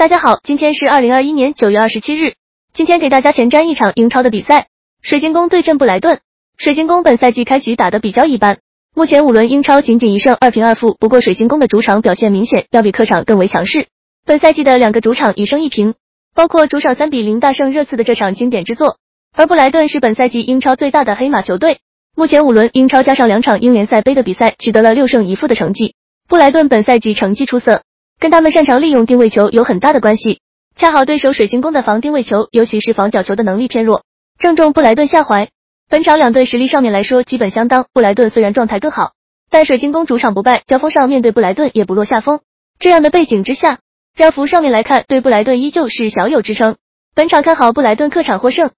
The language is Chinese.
大家好，今天是二零二一年九月二十七日。今天给大家前瞻一场英超的比赛，水晶宫对阵布莱顿。水晶宫本赛季开局打得比较一般，目前五轮英超仅仅一胜二平二负。不过水晶宫的主场表现明显要比客场更为强势。本赛季的两个主场一胜一平，包括主场三比零大胜热刺的这场经典之作。而布莱顿是本赛季英超最大的黑马球队，目前五轮英超加上两场英联赛杯的比赛，取得了六胜一负的成绩。布莱顿本赛季成绩出色。跟他们擅长利用定位球有很大的关系，恰好对手水晶宫的防定位球，尤其是防角球的能力偏弱，正中布莱顿下怀。本场两队实力上面来说基本相当，布莱顿虽然状态更好，但水晶宫主场不败，交锋上面对布莱顿也不落下风。这样的背景之下，标幅上面来看，对布莱顿依旧是小有支撑。本场看好布莱顿客场获胜。